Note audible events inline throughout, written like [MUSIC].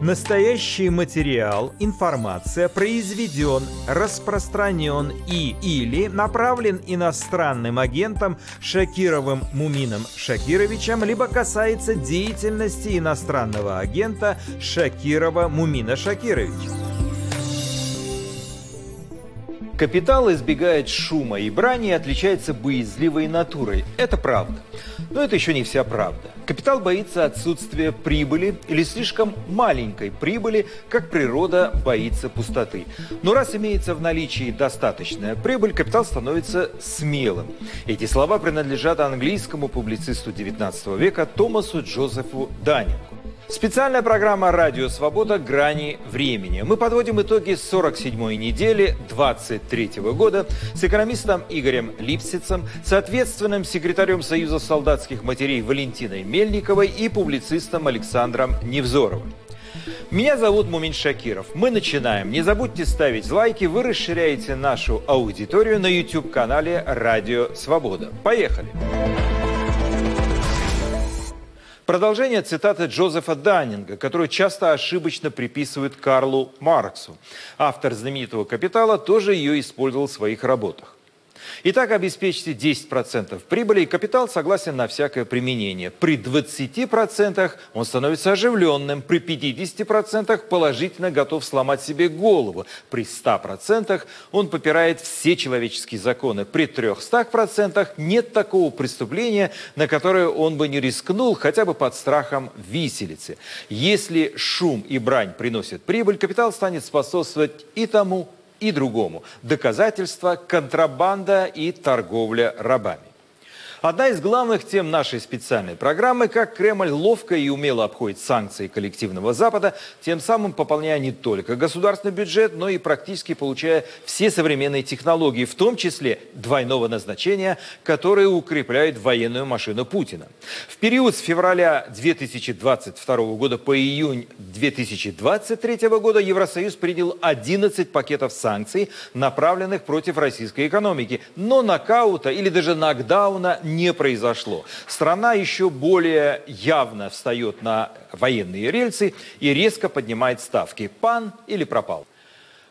Настоящий материал, информация произведен, распространен и или направлен иностранным агентом Шакировым Мумином Шакировичем, либо касается деятельности иностранного агента Шакирова Мумина Шакировича. Капитал избегает шума и брани и отличается боязливой натурой. Это правда. Но это еще не вся правда. Капитал боится отсутствия прибыли или слишком маленькой прибыли, как природа боится пустоты. Но раз имеется в наличии достаточная прибыль, капитал становится смелым. Эти слова принадлежат английскому публицисту XIX века Томасу Джозефу Даннингу. Специальная программа «Радио Свобода. Грани времени». Мы подводим итоги 47-й недели 23 года с экономистом Игорем Липсицем, с ответственным секретарем Союза солдатских матерей Валентиной Мельниковой и публицистом Александром Невзоровым. Меня зовут Мумин Шакиров. Мы начинаем. Не забудьте ставить лайки. Вы расширяете нашу аудиторию на YouTube-канале «Радио Свобода». Поехали! Поехали! Продолжение цитаты Джозефа Даннинга, которую часто ошибочно приписывают Карлу Марксу. Автор знаменитого «Капитала» тоже ее использовал в своих работах. Итак, обеспечьте 10% прибыли, и капитал согласен на всякое применение. При 20% он становится оживленным, при 50% положительно готов сломать себе голову, при 100% он попирает все человеческие законы, при 300% нет такого преступления, на которое он бы не рискнул хотя бы под страхом виселицы. Если шум и брань приносят прибыль, капитал станет способствовать и тому, и другому. Доказательства, контрабанда и торговля рабами. Одна из главных тем нашей специальной программы – как Кремль ловко и умело обходит санкции коллективного Запада, тем самым пополняя не только государственный бюджет, но и практически получая все современные технологии, в том числе двойного назначения, которые укрепляют военную машину Путина. В период с февраля 2022 года по июнь 2023 года Евросоюз принял 11 пакетов санкций, направленных против российской экономики, но нокаута или даже нокдауна не произошло. Страна еще более явно встает на военные рельсы и резко поднимает ставки. Пан или пропал.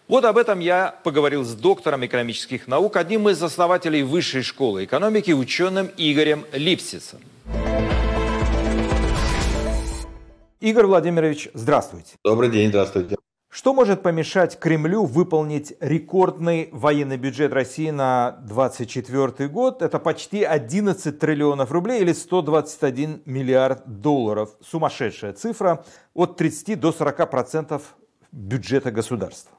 Вот об этом я поговорил с доктором экономических наук, одним из основателей Высшей школы экономики, ученым Игорем Липсисом. Игорь Владимирович, здравствуйте. Добрый день, здравствуйте. Что может помешать Кремлю выполнить рекордный военный бюджет России на 2024 год? Это почти 11 триллионов рублей или 121 миллиард долларов. Сумасшедшая цифра от 30 до 40 процентов бюджета государства.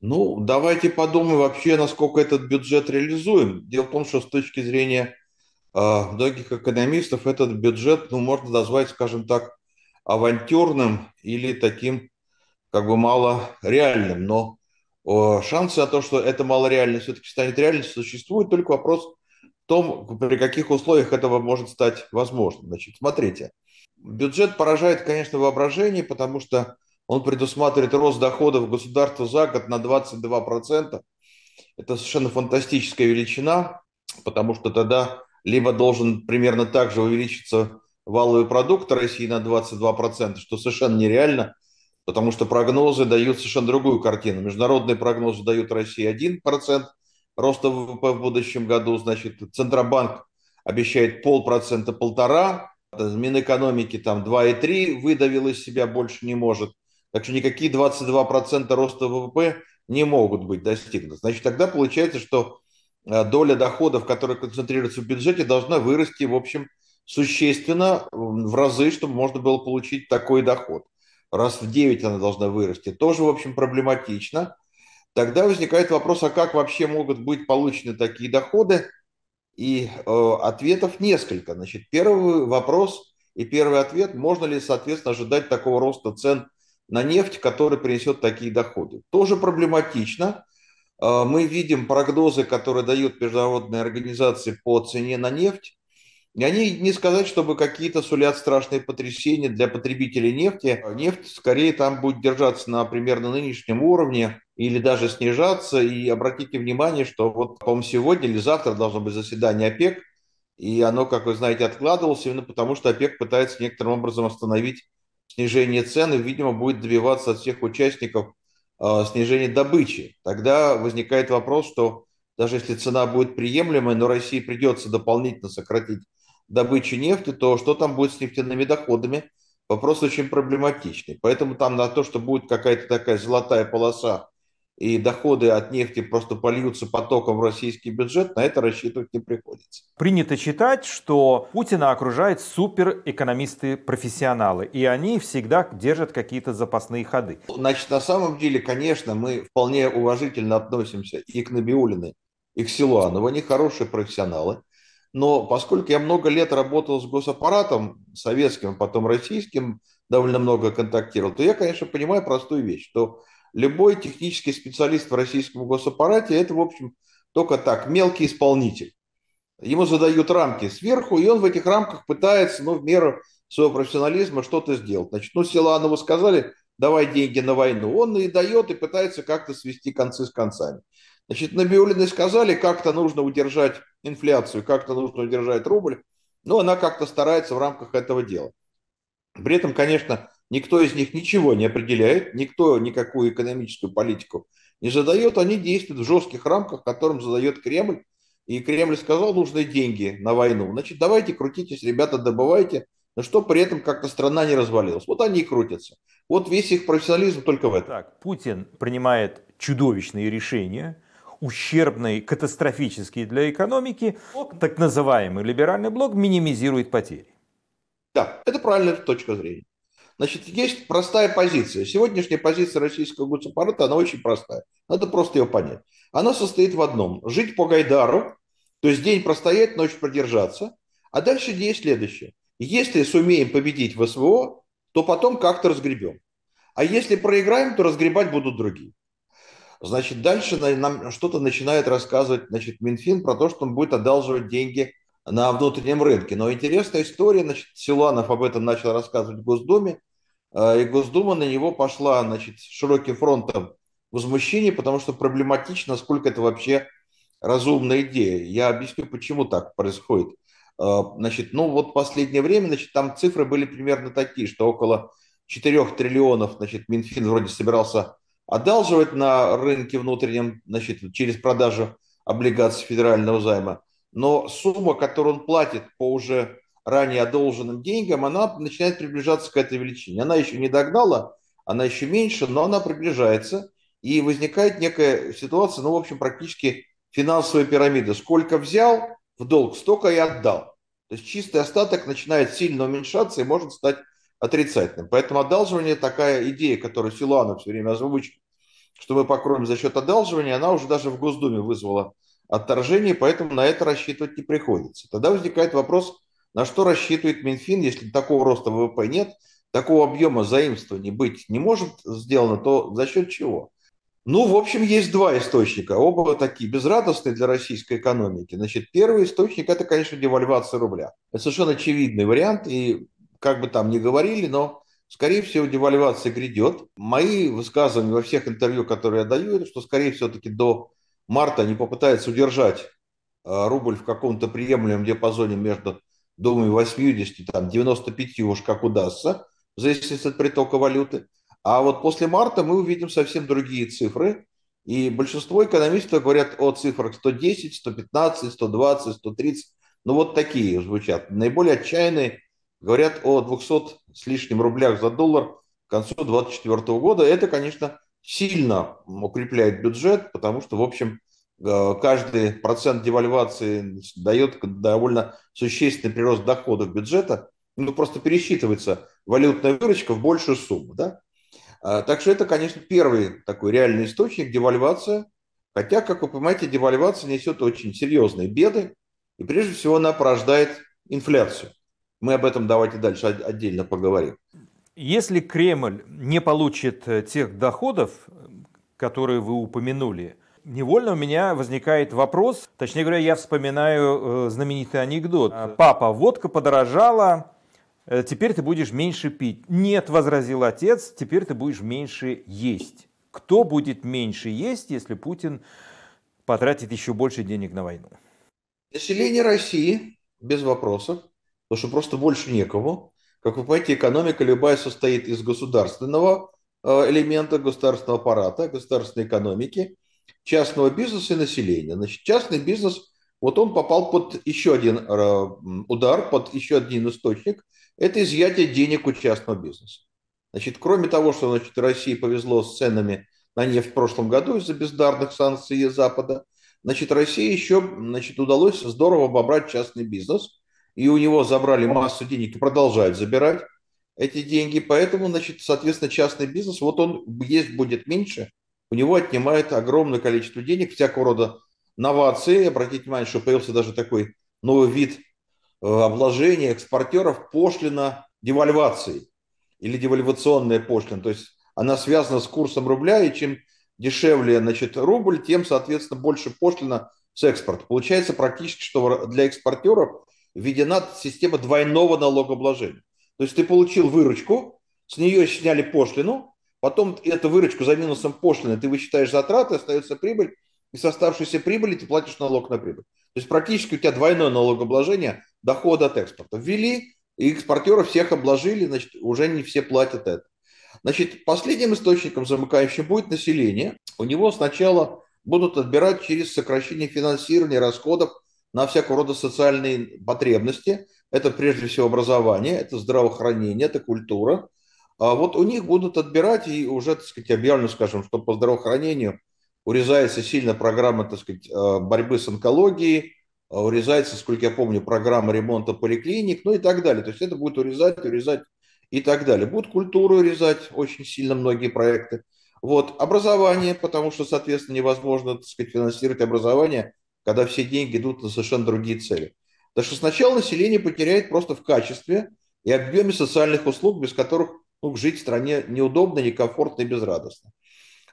Ну, давайте подумаем вообще, насколько этот бюджет реализуем. Дело в том, что с точки зрения э, многих экономистов этот бюджет, ну, можно назвать, скажем так, авантюрным или таким как бы мало реальным, но шансы на то, что это мало реально все-таки станет реальностью, существует. Только вопрос в том, при каких условиях этого может стать возможным. Значит, смотрите, бюджет поражает, конечно, воображение, потому что он предусматривает рост доходов государства за год на 22%. Это совершенно фантастическая величина, потому что тогда либо должен примерно так же увеличиться валовый продукт России на 22%, что совершенно нереально, потому что прогнозы дают совершенно другую картину. Международные прогнозы дают России 1% роста ВВП в будущем году, значит, Центробанк обещает полпроцента, полтора, Минэкономики там 2,3 выдавил из себя, больше не может. Так что никакие 22% роста ВВП не могут быть достигнуты. Значит, тогда получается, что э, доля доходов, которая концентрируется в бюджете, должна вырасти, в общем, существенно в разы, чтобы можно было получить такой доход раз в 9 она должна вырасти, тоже, в общем, проблематично. Тогда возникает вопрос, а как вообще могут быть получены такие доходы? И э, ответов несколько. Значит, первый вопрос и первый ответ, можно ли, соответственно, ожидать такого роста цен на нефть, который принесет такие доходы. Тоже проблематично. Э, мы видим прогнозы, которые дают международные организации по цене на нефть. И они не сказать, чтобы какие-то сулят страшные потрясения для потребителей нефти. Нефть скорее там будет держаться на примерно нынешнем уровне или даже снижаться. И обратите внимание, что вот, по-моему, сегодня или завтра должно быть заседание ОПЕК, и оно, как вы знаете, откладывалось именно потому, что ОПЕК пытается некоторым образом остановить снижение цены, видимо, будет добиваться от всех участников э, снижения добычи. Тогда возникает вопрос, что даже если цена будет приемлемой, но России придется дополнительно сократить добычу нефти, то что там будет с нефтяными доходами? Вопрос очень проблематичный. Поэтому там на то, что будет какая-то такая золотая полоса и доходы от нефти просто польются потоком в российский бюджет, на это рассчитывать не приходится. Принято считать, что Путина окружают суперэкономисты-профессионалы, и они всегда держат какие-то запасные ходы. Значит, на самом деле, конечно, мы вполне уважительно относимся и к Набиулиной, и к Силуанову. Они хорошие профессионалы. Но поскольку я много лет работал с госаппаратом, советским, потом российским, довольно много контактировал, то я, конечно, понимаю простую вещь, что любой технический специалист в российском госаппарате – это, в общем, только так, мелкий исполнитель. Ему задают рамки сверху, и он в этих рамках пытается, ну, в меру своего профессионализма что-то сделать. Значит, ну, Силанову сказали, давай деньги на войну. Он и дает, и пытается как-то свести концы с концами. Значит, Набиулиной сказали, как-то нужно удержать инфляцию, как-то нужно удержать рубль. Но она как-то старается в рамках этого дела. При этом, конечно, Никто из них ничего не определяет, никто никакую экономическую политику не задает. Они действуют в жестких рамках, которым задает Кремль. И Кремль сказал, нужны деньги на войну. Значит, давайте крутитесь, ребята, добывайте, но что при этом как-то страна не развалилась. Вот они и крутятся. Вот весь их профессионализм только в этом. Так, Путин принимает чудовищные решения, ущербные, катастрофические для экономики. Так называемый либеральный блок минимизирует потери. Да, это правильная точка зрения. Значит, есть простая позиция. Сегодняшняя позиция российского госаппарата, она очень простая. Надо просто ее понять. Она состоит в одном. Жить по Гайдару, то есть день простоять, ночь продержаться. А дальше идея следующая. Если сумеем победить в СВО, то потом как-то разгребем. А если проиграем, то разгребать будут другие. Значит, дальше нам что-то начинает рассказывать значит, Минфин про то, что он будет одалживать деньги на внутреннем рынке. Но интересная история, значит, Силанов об этом начал рассказывать в Госдуме, э, и Госдума на него пошла, значит, широким фронтом возмущения, потому что проблематично, насколько это вообще разумная идея. Я объясню, почему так происходит. Э, значит, ну вот последнее время, значит, там цифры были примерно такие, что около 4 триллионов, значит, Минфин вроде собирался одалживать на рынке внутреннем, значит, через продажу облигаций федерального займа но сумма, которую он платит по уже ранее одолженным деньгам, она начинает приближаться к этой величине. Она еще не догнала, она еще меньше, но она приближается, и возникает некая ситуация, ну, в общем, практически финансовая пирамида. Сколько взял в долг, столько и отдал. То есть чистый остаток начинает сильно уменьшаться и может стать отрицательным. Поэтому одалживание такая идея, которую Силуанов все время озвучил, что мы покроем за счет одалживания, она уже даже в Госдуме вызвала отторжение, поэтому на это рассчитывать не приходится. Тогда возникает вопрос, на что рассчитывает Минфин, если такого роста ВВП нет, такого объема заимствований быть не может сделано, то за счет чего? Ну, в общем, есть два источника, оба такие безрадостные для российской экономики. Значит, первый источник – это, конечно, девальвация рубля. Это совершенно очевидный вариант, и как бы там ни говорили, но, скорее всего, девальвация грядет. Мои высказывания во всех интервью, которые я даю, это что, скорее все-таки до марта они попытаются удержать э, рубль в каком-то приемлемом диапазоне между, думаю, 80 там, 95 уж как удастся, в зависимости от притока валюты. А вот после марта мы увидим совсем другие цифры. И большинство экономистов говорят о цифрах 110, 115, 120, 130. Ну вот такие звучат. Наиболее отчаянные говорят о 200 с лишним рублях за доллар к концу 2024 года. Это, конечно, сильно укрепляет бюджет, потому что, в общем, э, каждый процент девальвации дает довольно существенный прирост доходов бюджета. Ну, просто пересчитывается валютная выручка в большую сумму. Да? А, так что это, конечно, первый такой реальный источник девальвация. Хотя, как вы понимаете, девальвация несет очень серьезные беды. И прежде всего она порождает инфляцию. Мы об этом давайте дальше отдельно поговорим. Если Кремль не получит э, тех доходов, которые вы упомянули, невольно у меня возникает вопрос, точнее говоря, я вспоминаю э, знаменитый анекдот. Папа, водка подорожала, э, теперь ты будешь меньше пить. Нет, возразил отец, теперь ты будешь меньше есть. Кто будет меньше есть, если Путин потратит еще больше денег на войну? Население России, без вопросов, потому что просто больше некому Как вы понимаете, экономика любая состоит из государственного э, элемента, государственного аппарата, государственной экономики, частного бизнеса и населения. Значит, частный бизнес, вот он попал под еще один э, удар, под еще один источник. Это изъятие денег у частного бизнеса. Значит, кроме того, что значит, России повезло с ценами на нефть в прошлом году из-за бездарных санкций Запада, значит, России еще значит, удалось здорово обобрать частный бизнес, и у него забрали массу денег и продолжают забирать эти деньги. Поэтому, значит, соответственно, частный бизнес, вот он есть будет меньше, у него отнимает огромное количество денег, всякого рода новации. Обратите внимание, что появился даже такой новый вид э, обложения экспортеров пошлина девальвации или девальвационная пошлина. То есть она связана с курсом рубля, и чем дешевле значит, рубль, тем, соответственно, больше пошлина с экспорта. Получается практически, что для экспортеров введена система двойного налогообложения. То есть ты получил выручку, с нее сняли пошлину, потом эту выручку за минусом пошлины ты высчитаешь затраты, остается прибыль, и с оставшейся прибыли ты платишь налог на прибыль. То есть практически у тебя двойное налогообложение дохода от экспорта. Ввели, и экспортеров всех обложили, значит, уже не все платят это. Значит, последним источником замыкающим будет население. У него сначала будут отбирать через сокращение финансирования расходов на всякого рода социальные потребности. Это прежде всего образование, это здравоохранение, это культура. А вот у них будут отбирать, и уже, так сказать, объявлено, скажем, что по здравоохранению урезается сильно программа, так сказать, э, борьбы с онкологией, а урезается, сколько я помню, программа ремонта поликлиник, ну и так далее. То есть это будет урезать, урезать и так далее. Будут культуру резать очень сильно многие проекты. Вот, образование, потому что, соответственно, невозможно, так сказать, финансировать образование, когда все деньги идут на совершенно другие цели. Так что сначала население потеряет просто в качестве и объеме социальных услуг, без которых ну, жить в стране неудобно, некомфортно и безрадостно.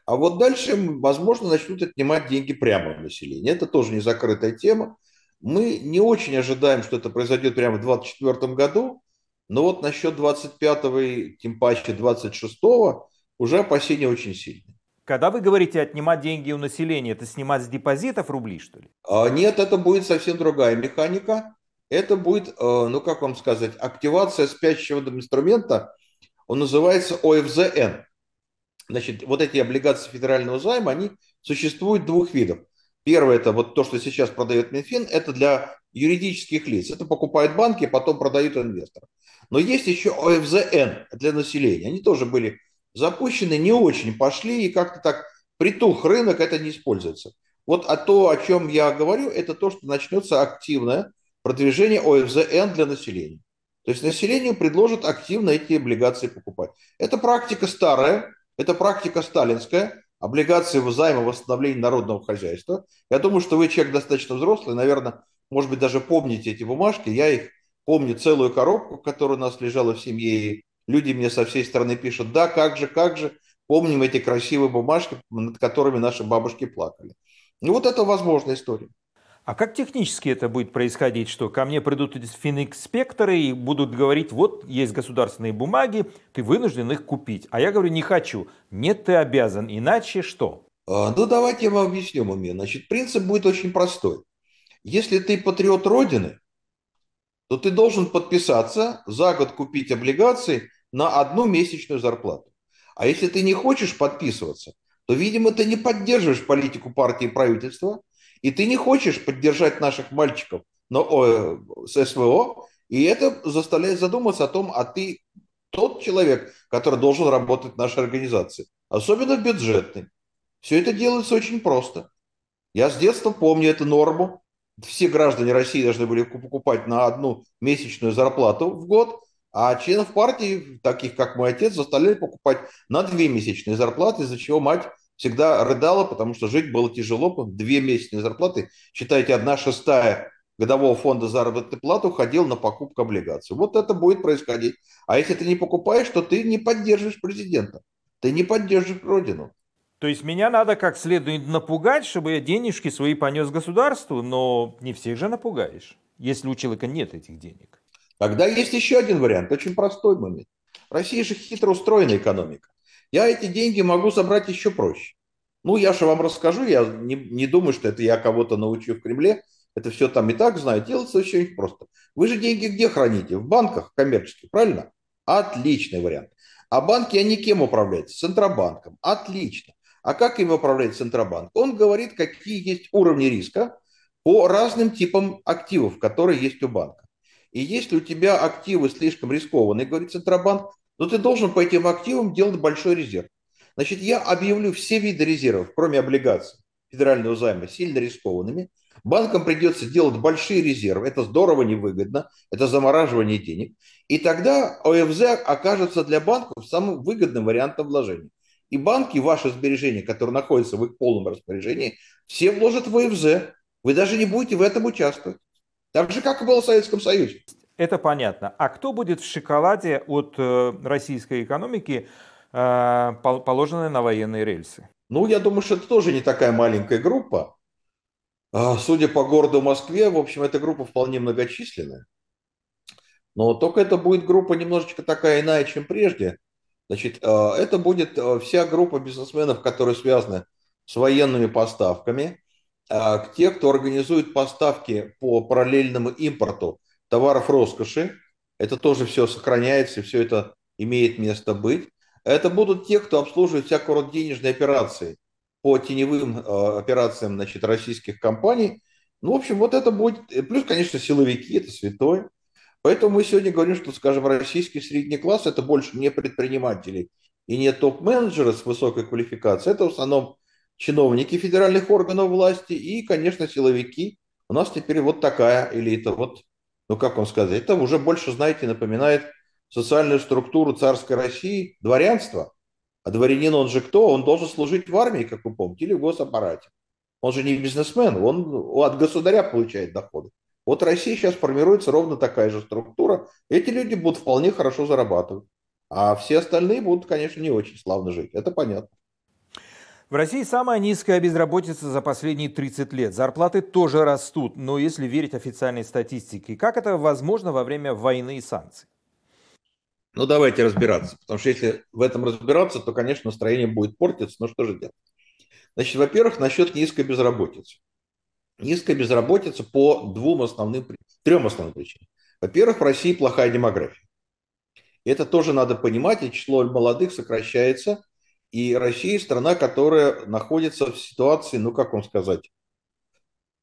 А вот дальше, возможно, начнут отнимать деньги прямо в население. Это тоже не закрытая тема. Мы не очень ожидаем, что это произойдет прямо в 2024 году, но вот насчет 25-го и тем паче 26-го уже опасения очень сильные. Когда вы говорите отнимать деньги у населения, это снимать с депозитов рубли, что ли? А, нет, это будет совсем другая механика. Это будет, э, ну как вам сказать, активация спящего инструмента. Он называется ОФЗН. Значит, вот эти облигации федерального займа, они существуют двух видов. Первое, это вот то, что сейчас продает Минфин, это для юридических лиц. Это покупают банки, потом продают инвесторам. Но есть еще ОФЗН для населения. Они тоже были запущены, не очень пошли, и как-то так притух рынок, это не используется. Вот а то, о чем я говорю, это то, что начнется активное продвижение ОФЗН для населения. То есть населению предложат активно эти облигации покупать. Это практика старая, это практика сталинская, облигации займа восстановления народного хозяйства. Я думаю, что вы человек достаточно взрослый, наверное, может быть, даже помните эти бумажки. Я их помню целую коробку, которая у нас лежала в семье, и люди мне со всей стороны пишут, да, как же, как же, помним эти красивые бумажки, над которыми наши бабушки плакали. Ну вот это возможная история. А как технически это будет происходить? Что ко мне придут финэкспекторы и будут говорить, вот есть государственные бумаги, ты вынужден их купить. А я говорю, не хочу. Нет, ты обязан. Иначе что? А, ну, давайте я вам объясню, Муми. Значит, принцип будет очень простой. Если ты патриот Родины, то ты должен подписаться за год купить облигации на одну месячную зарплату. А если ты не хочешь подписываться, то, видимо, ты не поддерживаешь политику партии и правительства, и ты не хочешь поддержать наших мальчиков на, о, с СВО, и это заставляет задуматься о том, а ты тот человек, который должен работать в нашей организации, особенно в бюджетной. Все это делается очень просто. Я с детства помню эту норму, все граждане России должны были покупать на одну месячную зарплату в год, а членов партии, таких как мой отец, заставляли покупать на две месячные зарплаты, из-за чего мать всегда рыдала, потому что жить было тяжело. Две месячные зарплаты, считайте, одна шестая годового фонда заработной платы уходил на покупку облигаций. Вот это будет происходить. А если ты не покупаешь, то ты не поддерживаешь президента. Ты не поддерживаешь Родину. То есть меня надо как следует напугать, чтобы я денежки свои понес государству, но не всех же напугаешь, если у человека нет этих денег. Тогда есть еще один вариант, очень простой момент. Россия же хитро устроена экономика. Я эти деньги могу собрать еще проще. Ну, я же вам расскажу, я не, не думаю, что это я кого-то научу в Кремле. Это все там и так знаю. Делается очень просто. Вы же деньги где храните? В банках коммерческих, правильно? Отличный вариант. А банки, они кем управляются? Центробанком. Отлично. А как им управляет Центробанк? Он говорит, какие есть уровни риска по разным типам активов, которые есть у банка. И если у тебя активы слишком рискованные, говорит Центробанк, то ты должен по этим активам делать большой резерв. Значит, я объявлю все виды резервов, кроме облигаций федерального займа, сильно рискованными. Банкам придется делать большие резервы. Это здорово невыгодно. Это замораживание денег. И тогда ОФЗ окажется для банков самым выгодным вариантом вложения. И банки, ваши сбережения, которые находятся в их полном распоряжении, все вложат в ОФЗ. Вы даже не будете в этом участвовать. Так же, как и было в Советском Союзе. Это понятно. А кто будет в шоколаде от э, российской экономики, э, положенной на военные рельсы? Ну, я думаю, что это тоже не такая маленькая группа. А, судя по городу Москве, в общем, эта группа вполне многочисленная. Но только это будет группа немножечко такая иная, чем прежде. Значит, а, это будет вся группа бизнесменов, которые связаны с военными поставками, те, кто организует поставки по параллельному импорту товаров роскоши. Это тоже все сохраняется, все это имеет место быть. Это будут те, кто обслуживает всякого рода денежные операции по теневым э, операциям значит, российских компаний. Ну, в общем, вот это будет... Плюс, конечно, силовики, это святое. Поэтому мы сегодня говорим, что, скажем, российский средний класс – это больше не предприниматели и не топ-менеджеры с высокой квалификацией. Это в основном чиновники федеральных органов власти и, конечно, силовики. У нас теперь вот такая элита. Вот, ну, как вам сказать, это уже больше, знаете, напоминает социальную структуру царской России, дворянство. А дворянин, он же кто? Он должен служить в армии, как вы помните, или в госаппарате. Он же не бизнесмен, он от государя получает доходы. Вот Россия сейчас формируется ровно такая же структура. Эти люди будут вполне хорошо зарабатывать. А все остальные будут, конечно, не очень славно жить. Это понятно. В России самая низкая безработица за последние 30 лет. Зарплаты тоже растут, но если верить официальной статистике, как это возможно во время войны и санкций? Ну, давайте разбираться. Потому что если в этом разбираться, то, конечно, настроение будет портиться. Но что же делать? Значит, во-первых, насчет низкой безработицы. Низкая безработица по двум основным, трем основным причинам. Во-первых, в России плохая демография. Это тоже надо понимать, и число молодых сокращается. И Россия страна, которая находится в ситуации, ну как вам сказать,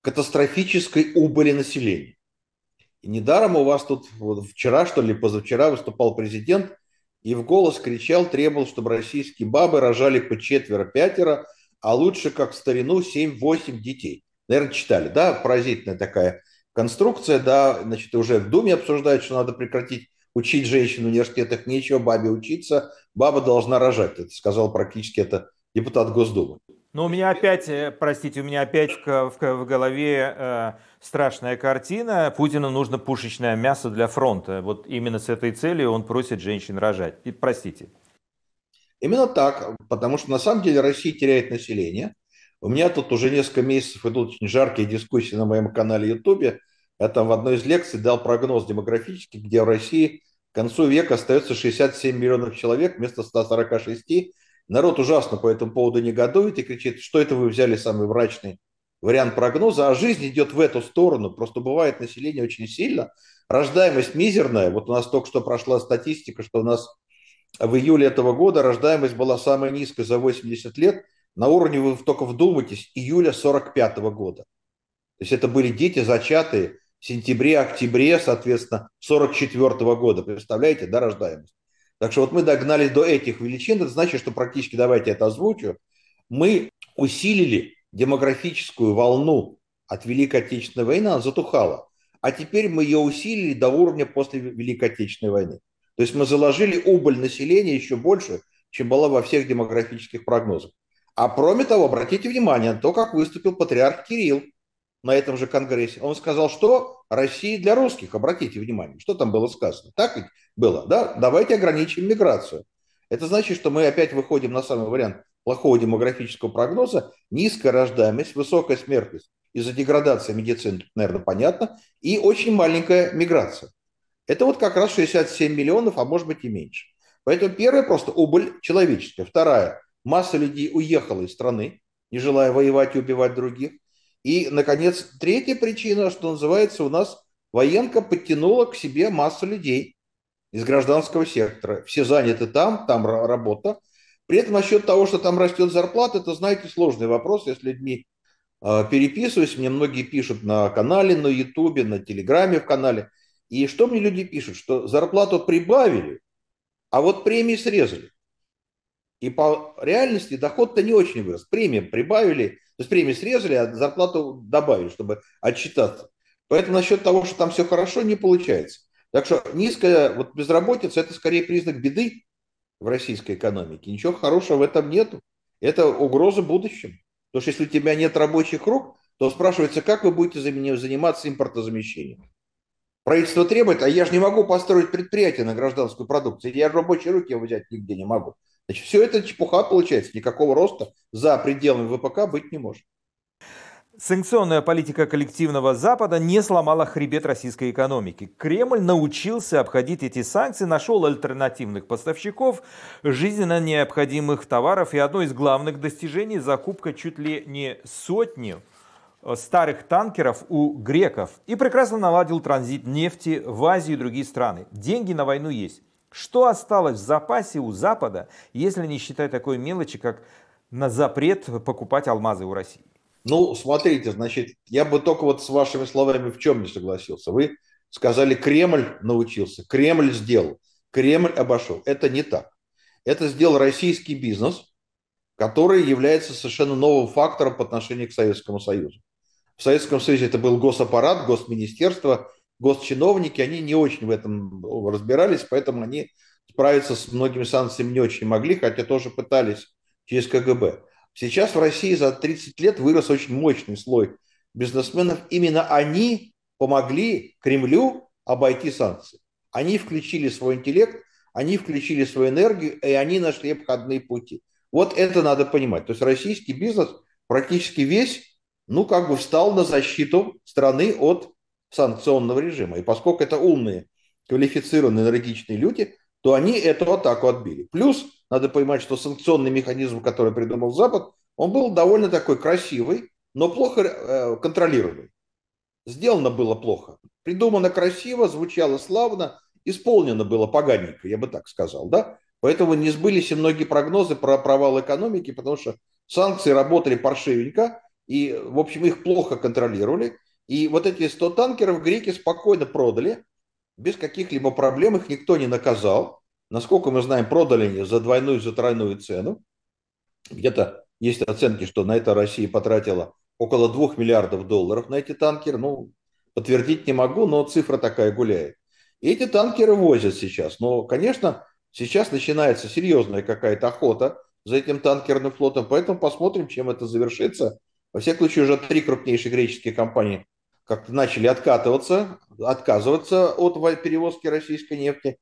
катастрофической убыли населения. И недаром у вас тут вот вчера, что ли, позавчера выступал президент и в голос кричал, требовал, чтобы российские бабы рожали по четверо-пятеро, а лучше, как в старину, 7-8 детей. Наверное, читали, да? Поразительная такая конструкция, да, значит, уже в Думе обсуждают, что надо прекратить учить женщин в университетах, нечего бабе учиться, баба должна рожать. Это сказал практически это депутат Госдумы. Ну, у меня опять, э, простите, у меня опять в, в, в голове э, страшная картина. Путину нужно пушечное мясо для фронта. Вот именно с этой целью он просит женщин рожать. И, простите. Именно так, потому что на самом деле Россия теряет население. У меня тут уже несколько месяцев идут очень жаркие дискуссии на моем канале Ютубе. Я там в одной из лекций дал прогноз демографический, где в России к концу века остается 67 миллионов человек вместо 146 Народ ужасно по этому поводу негодует и кричит, что это вы взяли самый врачный вариант прогноза, а жизнь идет в эту сторону. Просто бывает население очень сильно, рождаемость мизерная. Вот у нас только что прошла статистика, что у нас в июле этого года рождаемость была самая низкая за 80 лет. На уровне, вы только вдумайтесь, июля 45 года. То есть это были дети, зачатые в сентябре, октябре, соответственно, 44 года. Представляете, да, рождаемость? Так что вот мы догнали до этих величин. Это значит, что практически, давайте это озвучу, мы усилили демографическую волну от Великой Отечественной войны, она затухала. А теперь мы ее усилили до уровня после Великой Отечественной войны. То есть мы заложили убыль населения еще больше, чем была во всех демографических прогнозах. А кроме того, обратите внимание на то, как выступил патриарх Кирилл на этом же конгрессе. Он сказал, что Россия для русских, обратите внимание, что там было сказано. Так ведь было, да? Давайте ограничим миграцию. Это значит, что мы опять выходим на самый вариант плохого демографического прогноза, низкая рождаемость, высокая смертность из-за деградации медицины, наверное, понятно, и очень маленькая миграция. Это вот как раз 67 миллионов, а может быть и меньше. Поэтому первая просто убыль человеческая. Вторая, масса людей уехала из страны, не желая воевать и убивать других. И, наконец, третья причина, что называется, у нас военка подтянула к себе массу людей. из гражданского сектора. Все заняты там, там работа. При этом насчет того, что там растет зарплата, это, знаете, сложный вопрос. Я с людьми э, переписываюсь, мне многие пишут на канале, на ютубе, на телеграме в канале. И что мне люди пишут? Что зарплату прибавили, а вот премии срезали. И по реальности доход-то не очень вырос. Премии прибавили, то есть премии срезали, а зарплату добавили, чтобы отчитаться. Поэтому насчет того, что там все хорошо, не получается. Так что низкая вот безработица – это скорее признак беды в российской экономике. Ничего хорошего в этом нету. Это угроза будущему. Потому что если у тебя нет рабочих рук, то спрашивается, как вы будете заниматься импортозамещением. Правительство требует, а я же не могу построить предприятие на гражданскую продукцию. Я рабочие руки взять нигде не могу. Значит, все это чепуха получается. Никакого роста за пределами ВПК быть не может. Санкционная политика коллективного Запада не сломала хребет российской экономики. Кремль научился обходить эти санкции, нашел альтернативных поставщиков жизненно необходимых товаров. И одно из главных достижений – закупка чуть ли не сотни э, старых танкеров у греков. И прекрасно наладил транзит нефти в Азию и другие страны. Деньги на войну есть. Что осталось в запасе у Запада, если не считать такой мелочи, как на запрет покупать алмазы у России? Ну, смотрите, значит, я бы только вот с вашими словами в чем не согласился. Вы сказали, Кремль научился, Кремль сделал, Кремль обошел. Это не так. Это сделал российский бизнес, который является совершенно новым фактором по отношению к Советскому Союзу. В Советском Союзе это был госаппарат, госминистерство, госчиновники, они не очень в этом разбирались, поэтому они справиться с многими санкциями не очень могли, хотя тоже пытались через КГБ. Сейчас в России за 30 лет вырос очень мощный слой бизнесменов. Именно они помогли Кремлю обойти санкции. Они включили свой интеллект, они включили свою энергию, и они нашли обходные пути. Вот это надо понимать. То есть российский бизнес практически весь, ну, как бы встал на защиту страны от санкционного режима. И поскольку это умные, квалифицированные, энергичные люди, то они эту атаку отбили. Плюс надо понимать, что санкционный механизм, который придумал Запад, он был довольно такой красивый, но плохо э, контролируемый. Сделано было плохо. Придумано красиво, звучало славно, исполнено было поганенько, я бы так сказал. Да? Поэтому не сбылись и многие прогнозы про провал экономики, потому что санкции работали паршивенько, и, в общем, их плохо контролировали. И вот эти 100 танкеров греки спокойно продали, без каких-либо проблем, их никто не наказал. Насколько мы знаем, продали они за двойную, за тройную цену. Где-то есть оценки, что на это Россия потратила около 2 миллиардов долларов на эти танкеры. Ну, подтвердить не могу, но цифра такая гуляет. И эти танкеры возят сейчас. Но, конечно, сейчас начинается серьезная какая-то охота за этим танкерным флотом, поэтому посмотрим, чем это завершится. Во всяком случае, уже три крупнейшие греческие компании как-то начали откатываться, отказываться от перевозки российской нефти.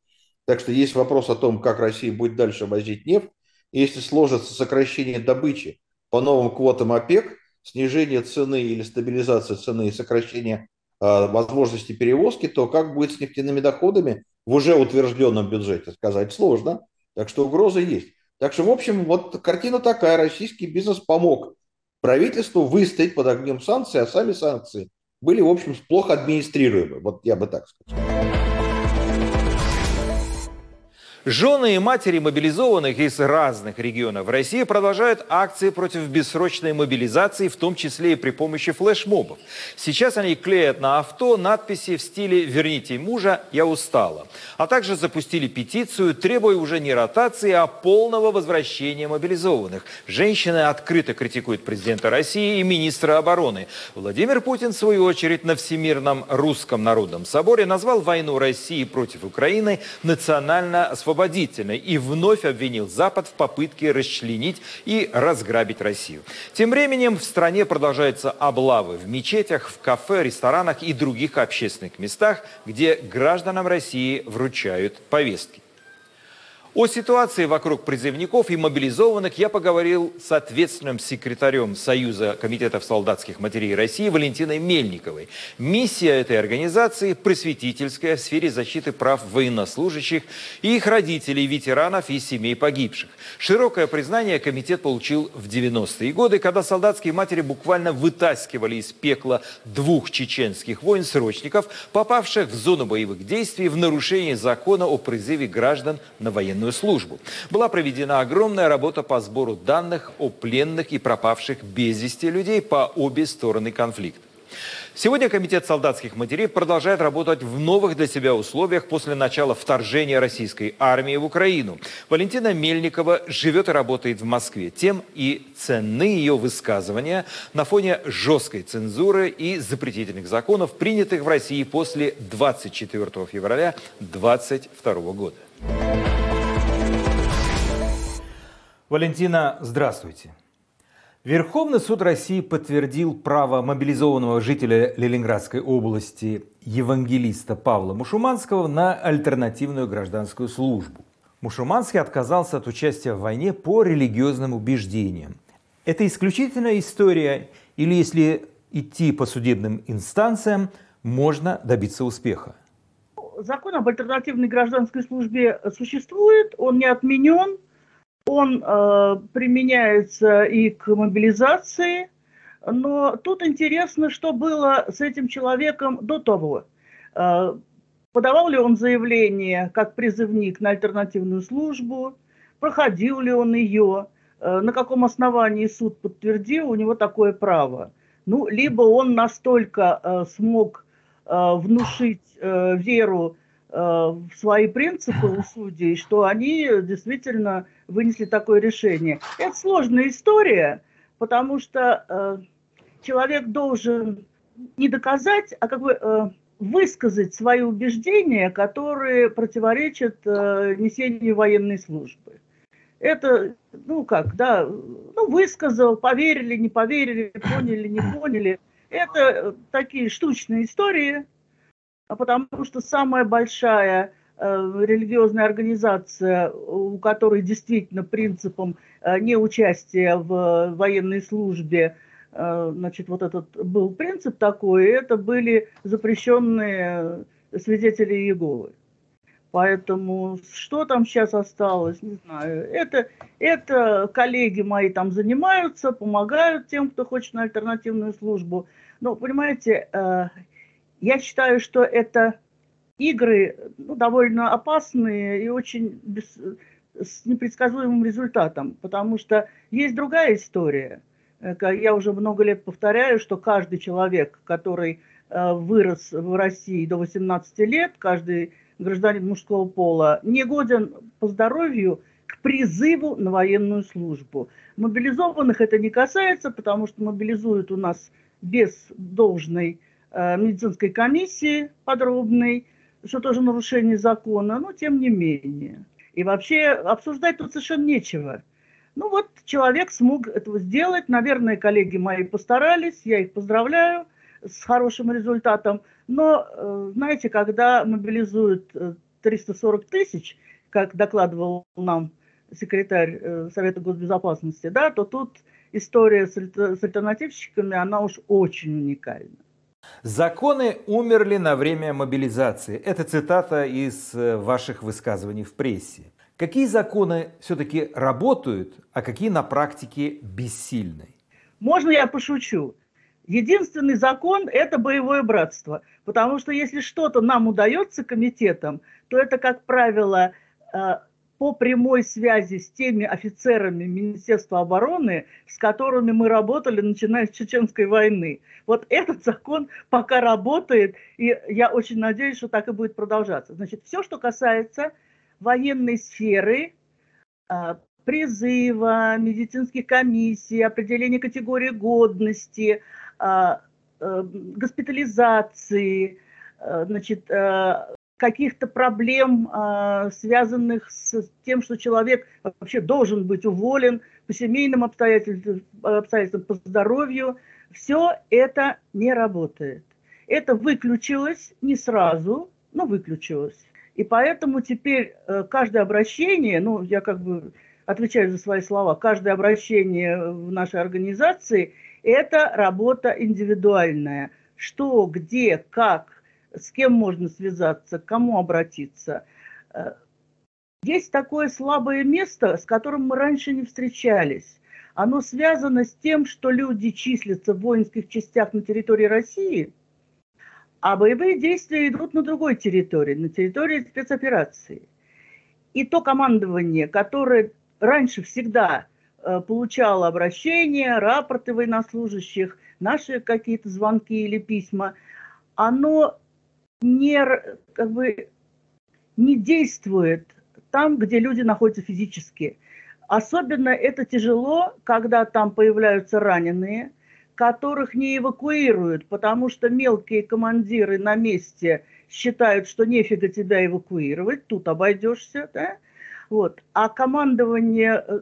Так что есть вопрос о том, как Россия будет дальше возить нефть. Если сложится сокращение добычи по новым квотам ОПЕК, снижение цены или стабилизация цены и сокращение э, возможности перевозки, то как будет с нефтяными доходами в уже утвержденном бюджете, сказать сложно. Так что угроза есть. Так что, в общем, вот картина такая. Российский бизнес помог правительству выстоять под огнем санкций, а сами санкции были, в общем, плохо администрируемы. Вот я бы так сказал. Жены и матери мобилизованных из разных регионов России продолжают акции против бессрочной мобилизации, в том числе и при помощи флешмобов. Сейчас они клеят на авто надписи в стиле «Верните мужа, я устала». А также запустили петицию, требуя уже не ротации, а полного возвращения мобилизованных. Женщины открыто критикуют президента России и министра обороны. Владимир Путин, в свою очередь, на Всемирном русском народном соборе назвал войну России против Украины национально-освободительной освободительной и вновь обвинил Запад в попытке расчленить и разграбить Россию. Тем временем в стране продолжаются облавы в мечетях, в кафе, ресторанах и других общественных местах, где гражданам России вручают повестки. О ситуации вокруг призывников и мобилизованных я поговорил с ответственным секретарем Союза комитетов солдатских матерей России Валентиной Мельниковой. Миссия этой организации просветительская в сфере защиты прав военнослужащих и их родителей, ветеранов и семей погибших. Широкое признание комитет получил в 90-е годы, когда солдатские матери буквально вытаскивали из пекла двух чеченских воин-срочников, попавших в зону боевых действий в нарушение закона о призыве граждан на военную военную службу. Была проведена огромная работа по сбору данных о пленных и пропавших без вести людей по обе стороны конфликта. Сегодня Комитет солдатских матерей продолжает работать в новых для себя условиях после начала вторжения российской армии в Украину. Валентина Мельникова живет и работает в Москве. Тем и ценны ее высказывания на фоне жесткой цензуры и запретительных законов, принятых в России после 24 февраля 2022 года. Валентина, здравствуйте. Верховный суд России подтвердил право мобилизованного жителя Ленинградской области евангелиста Павла Мушуманского на альтернативную гражданскую службу. Мушуманский отказался от участия в войне по религиозным убеждениям. Это исключительная история или если идти по судебным инстанциям, можно добиться успеха? Закон об альтернативной гражданской службе существует, он не отменен, он э, применяется и к мобилизации, но тут интересно, что было с этим человеком до того. Э, подавал ли он заявление как призывник на альтернативную службу, проходил ли он ее, э, на каком основании суд подтвердил у него такое право. Ну, либо он настолько э, смог э, внушить э, веру в свои принципы у судей, что они действительно вынесли такое решение. Это сложная история, потому что э, человек должен не доказать, а как бы э, высказать свои убеждения, которые противоречат э, несению военной службы. Это, ну как, да, ну высказал, поверили, не поверили, поняли, не поняли. Это такие штучные истории, потому что самая большая Э, религиозная организация, у которой действительно принципом э, неучастия в военной службе, э, значит, вот этот был принцип такой, это были запрещенные свидетели Иеговы. Поэтому что там сейчас осталось, не знаю. Это, это коллеги мои там занимаются, помогают тем, кто хочет на альтернативную службу. Но, понимаете, я считаю, что это игры ну, довольно опасные и очень без, с непредсказуемым результатом, потому что есть другая история. Э, я уже много лет повторяю, что каждый человек, который э, вырос в России до 18 лет, каждый гражданин мужского пола, не годен по здоровью к призыву на военную службу. Мобилизованных это не касается, потому что мобилизуют у нас без должной медицинской комиссии подробной, что тоже нарушение закона, но тем не менее. И вообще обсуждать тут совершенно нечего. Ну вот человек смог этого сделать, наверное, коллеги мои постарались, я их поздравляю с хорошим результатом. Но, э, знаете, когда мобилизуют 340 э, тысяч, как докладывал нам секретарь э, Совета госбезопасности, да, то тут история с альтернативщиками, она уж очень уникальна. Законы умерли на время мобилизации. Это цитата из э, ваших высказываний в прессе. Какие законы все-таки работают, а какие на практике бессильны? Можно я пошучу? Единственный закон – это боевое братство. Потому что если что-то нам удается комитетом, то это, как правило, э, по прямой связи с теми офицерами Министерства обороны, с которыми мы работали, начиная с Чеченской войны. Вот этот закон пока работает, и я очень надеюсь, что так и будет продолжаться. Значит, все, что касается военной сферы, а, призыва, медицинских комиссий, определения категории годности, а, э, госпитализации, э, значит, каких-то проблем, а, связанных с тем, что человек вообще должен быть уволен по семейным обстоятельствам, обстоятельствам по здоровью, все это не работает. Это выключилось не сразу, но выключилось. И поэтому теперь э, каждое обращение, ну, я как бы отвечаю за свои слова, каждое обращение в нашей организации – это работа индивидуальная. Что, где, как, с кем можно связаться, к кому обратиться. Э, есть такое слабое место, с которым мы раньше не встречались. Оно связано с тем, что люди числятся в воинских частях на территории России, а боевые действия идут на другой территории, на территории спецоперации. И то командование, которое раньше всегда э, получало обращения, рапорты военнослужащих, наши какие-то звонки или письма, оно не, как бы, не действует там, где люди находятся физически. Особенно это тяжело, когда там появляются раненые, которых не эвакуируют, потому что мелкие командиры на месте считают, что нефига тебя эвакуировать, тут обойдешься, да? Вот. А командование э,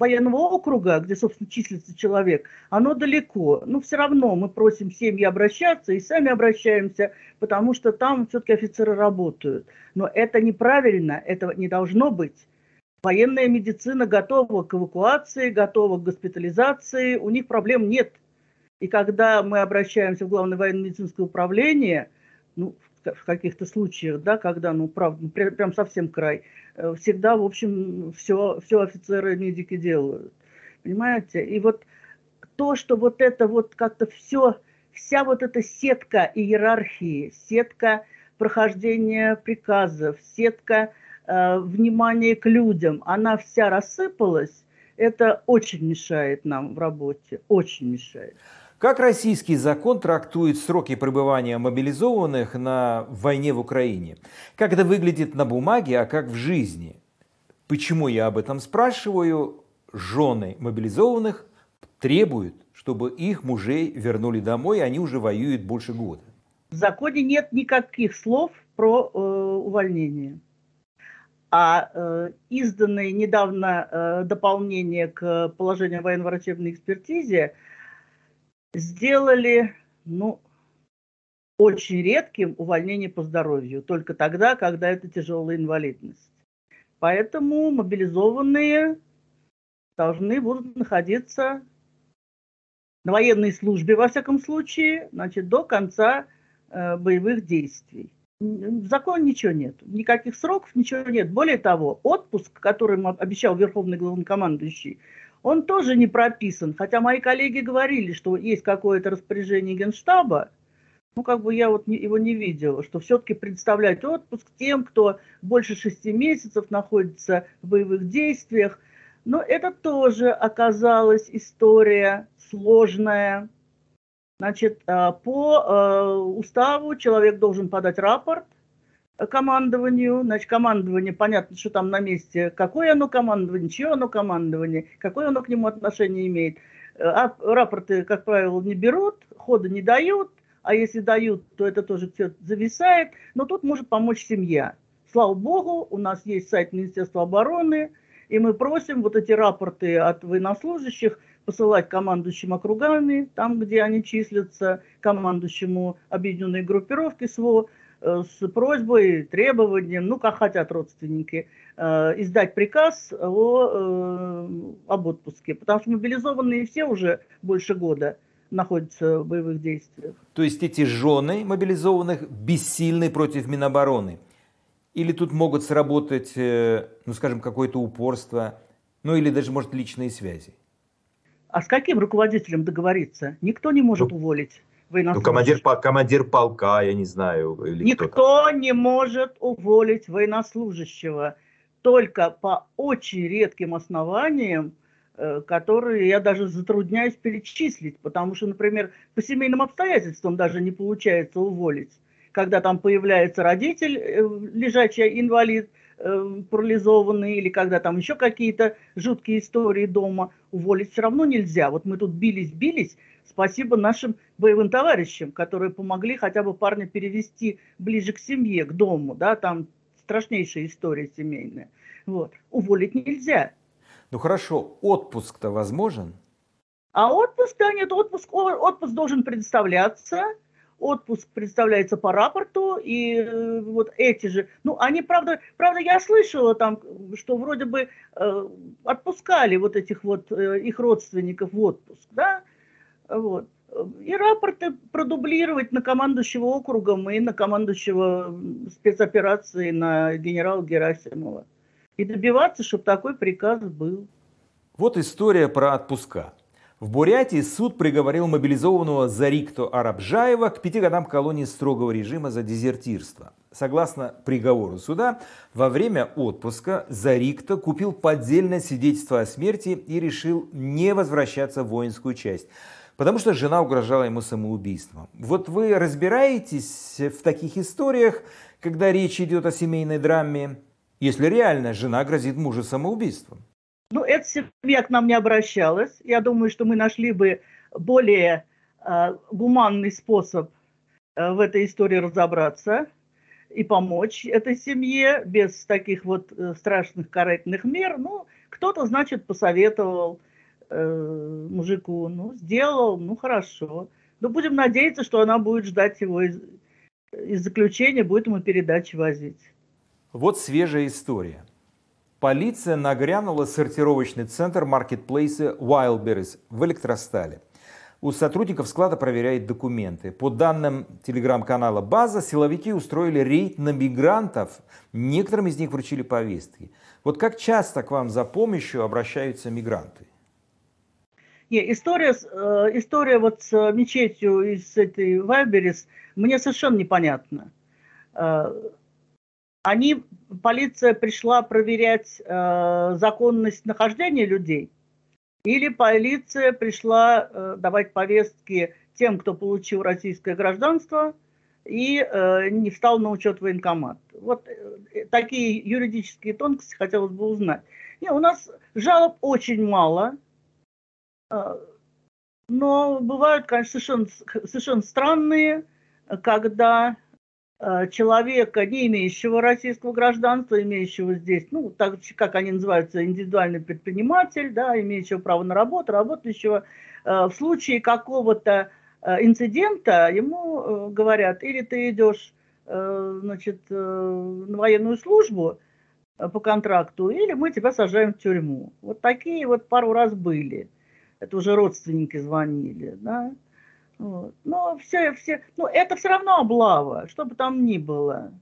военного округа, где, собственно, числится человек, оно далеко. Но все равно мы просим семьи обращаться и сами обращаемся, потому что там все-таки офицеры работают. Но это неправильно, этого не должно быть. Военная медицина готова к эвакуации, готова к госпитализации, у них проблем нет. И когда мы обращаемся в Главное военно-медицинское управление, ну, в каких-то случаях, да, когда, ну, правда, ну, прям совсем край, э, всегда, в общем, все, все офицеры медики делают. Понимаете? И вот то, что вот это вот как-то все, вся вот эта сетка иерархии, сетка прохождения приказов, сетка э, внимания к людям, она вся рассыпалась, это очень мешает нам в работе, очень мешает. Как российский закон трактует сроки пребывания мобилизованных на войне в Украине? Как это выглядит на бумаге, а как в жизни? Почему я об этом спрашиваю? Жены мобилизованных требуют, чтобы их мужей вернули домой, они уже воюют больше года. В законе нет никаких слов про э, увольнение. А э, изданное недавно э, дополнение к положению о военно-врачебной экспертизе – сделали, ну, очень редким увольнение по здоровью, только тогда, когда это тяжелая инвалидность. Поэтому мобилизованные должны будут находиться на военной службе, во всяком случае, значит, до конца э, боевых действий. В законе ничего нет, никаких сроков, ничего нет. Более того, отпуск, который обещал Верховный главнокомандующий, он тоже не прописан. Хотя мои коллеги говорили, что есть какое-то распоряжение Генштаба, ну, как бы я вот не, его не видела, что все-таки представлять отпуск тем, кто больше шести месяцев находится в боевых действиях. Но это тоже оказалась история сложная. Значит, а, по э, уставу человек должен подать рапорт – командованию. Значит, командование, понятно, что там на месте, какое оно командование, чье оно командование, какое оно к нему отношение имеет. А рапорты, как правило, не берут, хода не дают, а если дают, то это тоже все зависает. Но тут может помочь семья. Слава богу, у нас есть сайт Министерства обороны, и мы просим вот эти рапорты от военнослужащих посылать командующим округами, там, где они числятся, командующему объединенной группировки СВО, с просьбой, требованием, ну, как хотят родственники, э, издать приказ о, э, об отпуске. Потому что мобилизованные все уже больше года находятся в боевых действиях. То есть эти жены мобилизованных бессильны против Минобороны? Или тут могут сработать, ну, скажем, какое-то упорство, ну, или даже, может, личные связи? А с каким руководителем договориться? Никто не может ну, уволить военнослужащих. Ну, командир, командир полка, я не знаю. Или Никто не может уволить военнослужащего. Только по очень редким основаниям, э, которые я даже затрудняюсь перечислить, потому что, например, по семейным обстоятельствам даже не получается уволить. Когда там появляется родитель, э, лежачий инвалид, э, парализованный, или когда там еще какие-то жуткие истории дома, уволить все равно нельзя. Вот мы тут бились-бились, Спасибо нашим боевым товарищам, которые помогли хотя бы парня перевести ближе к семье, к дому, да, там страшнейшая история семейная. Вот. Уволить нельзя. Ну хорошо, отпуск-то возможен? А отпуск, да, нет, отпуск, отпуск должен предоставляться, отпуск представляется по рапорту, и э, вот эти же, ну, они, правда, правда, я слышала там, что вроде бы э, отпускали вот этих вот э, их родственников в отпуск, да, вот. И рапорты продублировать на командующего округом и на командующего спецоперации на генерала Герасимова. И добиваться, чтобы такой приказ был. Вот история про отпуска. В Бурятии суд приговорил мобилизованного Зарикто Арабжаева к пяти годам колонии строгого режима за дезертирство. Согласно приговору суда, во время отпуска Зарикто купил поддельное свидетельство о смерти и решил не возвращаться в воинскую часть, потому что жена угрожала ему самоубийством. Вот вы разбираетесь в таких историях, когда речь идет о семейной драме, если реально жена грозит мужу самоубийством? Ну, эта семья к нам не обращалась. Я думаю, что мы нашли бы более э, гуманный способ э, в этой истории разобраться и помочь этой семье без таких вот э, страшных карательных мер. Ну, кто-то, значит, посоветовал э, мужику, ну, сделал, ну, хорошо. Но будем надеяться, что она будет ждать его из, из заключения, будет ему передачи возить. Вот свежая история. Полиция нагрянула сортировочный центр маркетплейса Wildberries в Электростале. У сотрудников склада проверяют документы. По данным телеграм-канала «База», силовики устроили рейд на мигрантов. Некоторым из них вручили повестки. Вот как часто к вам за помощью обращаются мигранты? Не, история, э, история вот с мечетью из этой Вайберис мне совершенно непонятна. Э, они, полиция пришла проверять э, законность нахождения людей, или полиция пришла давать повестки тем, кто получил российское гражданство и не встал на учет военкомат. Вот такие юридические тонкости хотелось бы узнать. Не, у нас жалоб очень мало, но бывают, конечно, совершенно, совершенно странные, когда Э, человека, не имеющего российского гражданства, имеющего здесь, ну, так как они называются, индивидуальный предприниматель, да, имеющего право на работу, работающего, э, в случае какого-то инцидента ему говорят, или ты идешь, значит, на военную службу по контракту, или мы тебя сажаем в тюрьму. Вот такие вот пару раз были. Это уже родственники звонили, да. Вот. Но все, все, ну, это все равно облава, что бы там ни было.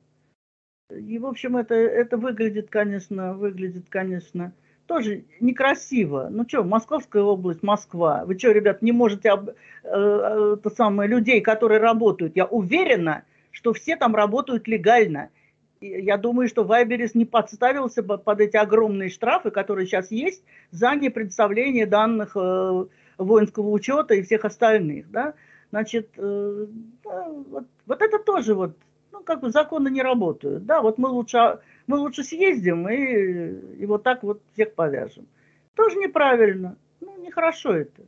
И, в общем, это, это выглядит, конечно, выглядит, конечно, тоже некрасиво. Ну что, Московская область, Москва. Вы что, ребят, не можете об, э, э, то самое, людей, которые работают? Я уверена, что все там работают легально. Я думаю, что Вайберис не подставился бы под эти огромные штрафы, которые сейчас есть, за непредставление данных э, воинского учета и всех остальных. Да? Значит, э, да, вот, вот это тоже вот, ну, как бы законы не работают. Да, вот мы лучше, мы лучше съездим и, и вот так вот всех повяжем. Тоже неправильно. Ну, нехорошо это.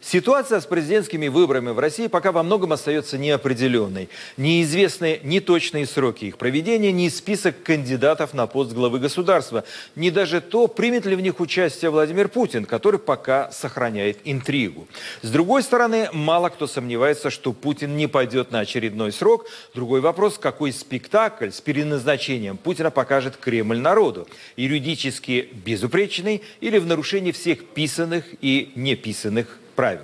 Ситуация с президентскими выборами в России пока во многом остается неопределенной. Неизвестны ни точные сроки их проведения, ни список кандидатов на пост главы государства, ни даже то, примет ли в них участие Владимир Путин, который пока сохраняет интригу. С другой стороны, мало кто сомневается, что Путин не пойдет на очередной срок. Другой вопрос, какой спектакль с переназначением Путина покажет Кремль народу. Юридически безупречный или в нарушении всех писанных и неписанных правил.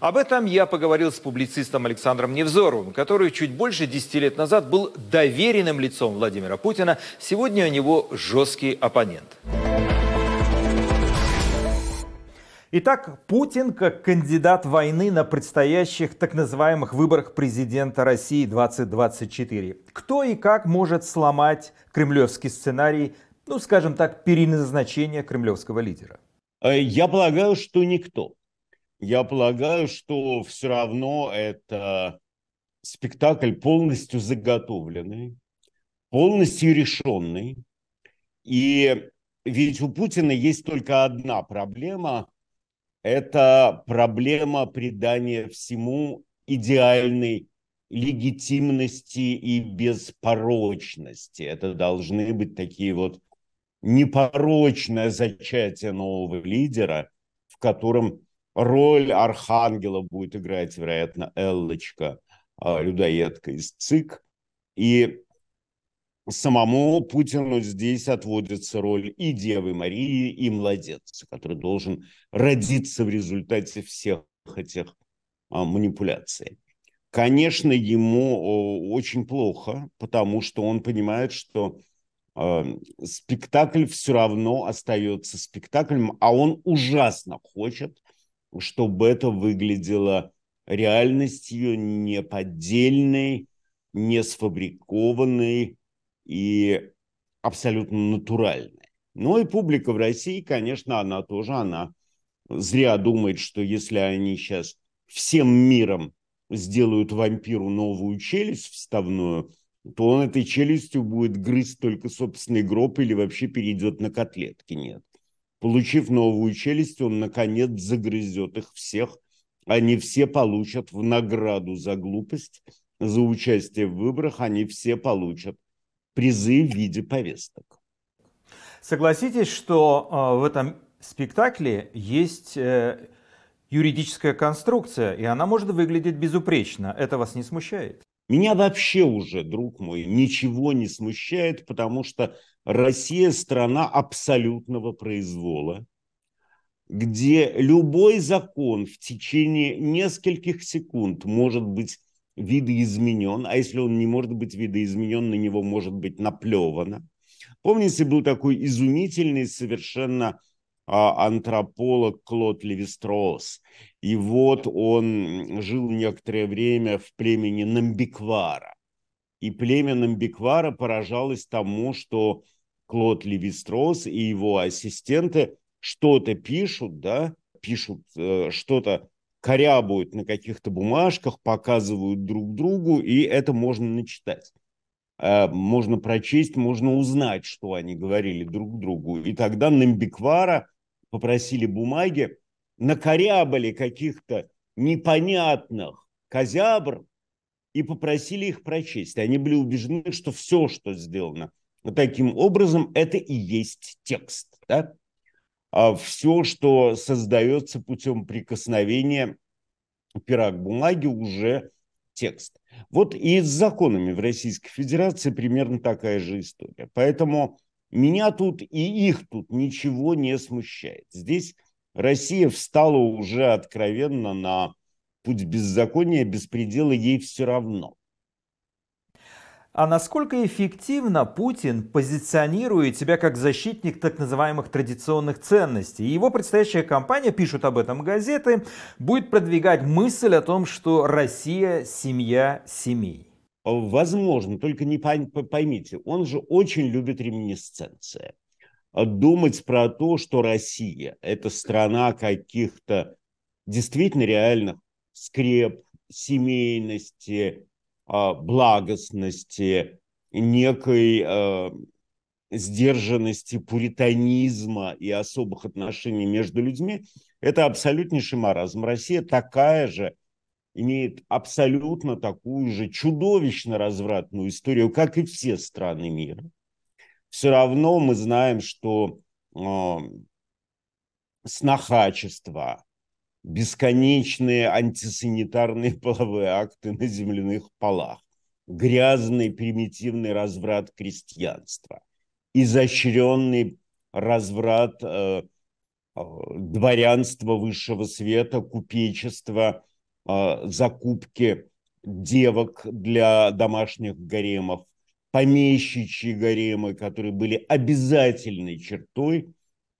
Об этом я поговорил с публицистом Александром Невзоровым, который чуть больше 10 лет назад был доверенным лицом Владимира Путина. Сегодня у него жесткий оппонент. Итак, Путин как кандидат войны на предстоящих так называемых выборах президента России 2024. Кто и как может сломать кремлевский сценарий, ну, скажем так, переназначения кремлевского лидера? Э, я полагаю, что никто. Я полагаю, что все равно это спектакль полностью заготовленный, полностью решенный. И ведь у Путина есть только одна проблема – это проблема придания всему идеальной легитимности и беспорочности. Это должны быть такие вот непорочное зачатие нового лидера, в котором Роль Архангела будет играть, вероятно, Эллочка, а, людоедка из ЦИК. И самому Путину здесь отводится роль и Девы Марии, и младенца, который должен родиться в результате всех этих а, манипуляций. Конечно, ему очень плохо, потому что он понимает, что э, спектакль все равно остается спектаклем, а он ужасно хочет, чтобы это выглядело реальностью неподдельной, не сфабрикованной и абсолютно натуральной. Ну и публика в России, конечно, она тоже, она зря думает, что если они сейчас всем миром сделают вампиру новую челюсть вставную, то он этой челюстью будет грызть только собственный гроб или вообще перейдет на котлетки. Нет. Получив новую челюсть, он, наконец, загрызет их всех. Они все получат в награду за глупость, за участие в выборах, они все получат призы в виде повесток. Согласитесь, что э, в этом спектакле есть э, юридическая конструкция, и она может выглядеть безупречно. Это вас не смущает? Меня вообще уже, друг мой, ничего не смущает, потому что Россия страна абсолютного произвола, где любой закон в течение нескольких секунд может быть видоизменен, а если он не может быть видоизменен, на него может быть наплевано. Помните, был такой изумительный совершенно а, антрополог Клод Левистрос. И вот он жил некоторое время в племени Намбиквара. И племя Намбиквара поражалось тому, что Клод Левистрос и его ассистенты что-то пишут, да, пишут э, что-то, корябают на каких-то бумажках, показывают друг другу, и это можно начитать. Э, можно прочесть, можно узнать, что они говорили друг другу. И тогда Намбиквара попросили бумаги, накорябали каких-то непонятных козябр и попросили их прочесть. Они были убеждены, что все, что сделано таким образом, это и есть текст. Да? А все, что создается путем прикосновения пера к бумаге, уже текст. Вот и с законами в Российской Федерации примерно такая же история. Поэтому меня тут и их тут ничего не смущает. Здесь Россия встала уже откровенно на путь беззакония, беспредела, ей все равно. А насколько эффективно Путин позиционирует себя как защитник так называемых традиционных ценностей? Его предстоящая кампания, пишут об этом газеты, будет продвигать мысль о том, что Россия – семья семей. Возможно, только не поймите, он же очень любит реминисценции. Думать про то, что Россия – это страна каких-то действительно реальных скреп, семейности, благостности, некой а, сдержанности, пуританизма и особых отношений между людьми, это абсолютнейший маразм. Россия такая же имеет абсолютно такую же чудовищно развратную историю, как и все страны мира. Все равно мы знаем, что э, снохачество, бесконечные антисанитарные [LAUGHS] половые акты на земляных полах, грязный примитивный разврат крестьянства, изощренный разврат э, э дворянства высшего света, купечества – а, закупки девок для домашних гаремов, помещичьи гаремы, которые были обязательной чертой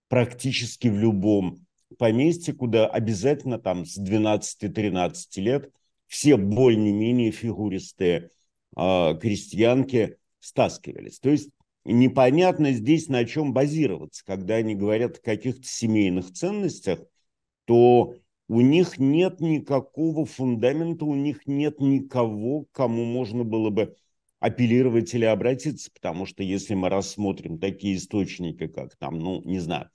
практически в любом поместье, куда обязательно там с 12-13 лет все более-менее фигуристые э, крестьянки стаскивались. То есть непонятно здесь на чем базироваться. Когда они говорят о каких-то семейных ценностях, то у них нет никакого фундамента, у них нет никого, к кому можно было бы апеллировать или обратиться, потому что если мы рассмотрим такие источники, как там, ну, не знаю,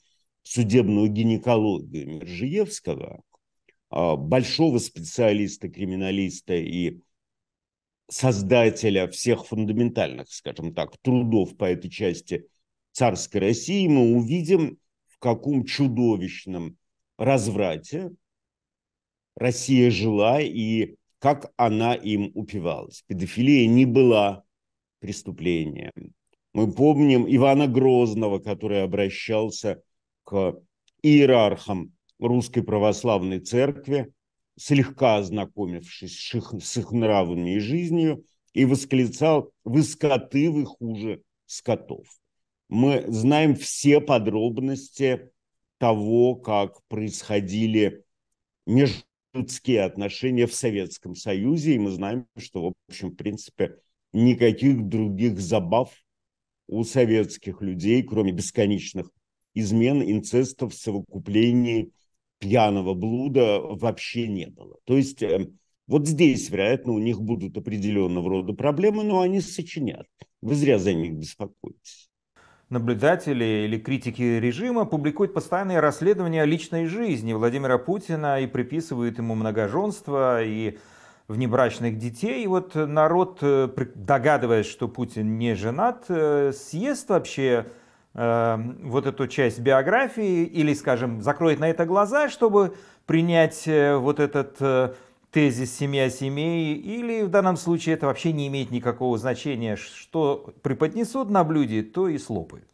судебную гинекологию Мержиевского, а, большого специалиста, криминалиста и создателя всех фундаментальных, скажем так, трудов по этой части царской России, мы увидим, в каком чудовищном разврате Россия жила и как она им упивалась. Педофилия не была преступлением. Мы помним Ивана Грозного, который обращался к иерархам Русской Православной Церкви, слегка ознакомившись с их, нравами и жизнью, и восклицал «Вы скоты, вы хуже скотов». Мы знаем все подробности того, как происходили межлюдские отношения в Советском Союзе, и мы знаем, что, в общем, в принципе, никаких других забав у советских людей, кроме бесконечных измен, инцестов, совокуплений, пьяного блуда вообще не было. То есть э, вот здесь, вероятно, у них будут определенного рода проблемы, но они сочинят. Вы зря за них беспокоитесь наблюдатели или критики режима публикуют постоянные расследования личной жизни Владимира Путина и приписывают ему многоженство и внебрачных детей. И вот народ, э, догадываясь, что Путин не женат, э, съест вообще вот эту часть биографии или, скажем, закроет на это глаза, чтобы принять вот этот тезис «семья семей», или в данном случае это вообще не имеет никакого значения, что преподнесут на блюде, то и слопают.